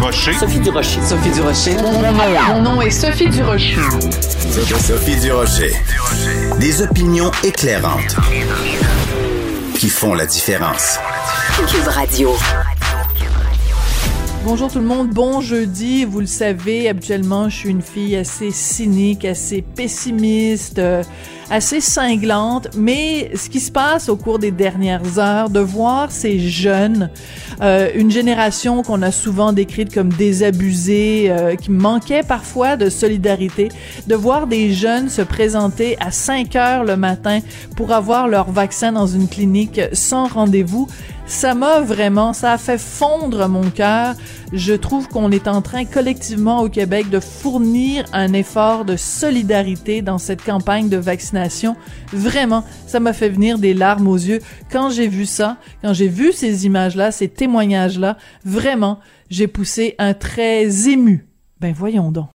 Sophie Durocher. Sophie Durocher. Sophie Durocher. Mon nom est Sophie Durocher. Sophie Durocher. Des opinions éclairantes qui font la différence. Cube Radio. Bonjour tout le monde, bon jeudi. Vous le savez, habituellement, je suis une fille assez cynique, assez pessimiste, euh, assez cinglante. Mais ce qui se passe au cours des dernières heures, de voir ces jeunes, euh, une génération qu'on a souvent décrite comme désabusée, euh, qui manquait parfois de solidarité, de voir des jeunes se présenter à 5 heures le matin pour avoir leur vaccin dans une clinique sans rendez-vous, ça m'a vraiment, ça a fait fondre mon cœur. Je trouve qu'on est en train collectivement au Québec de fournir un effort de solidarité dans cette campagne de vaccination. Vraiment, ça m'a fait venir des larmes aux yeux quand j'ai vu ça, quand j'ai vu ces images-là, ces témoignages-là. Vraiment, j'ai poussé un très ému. Ben voyons donc.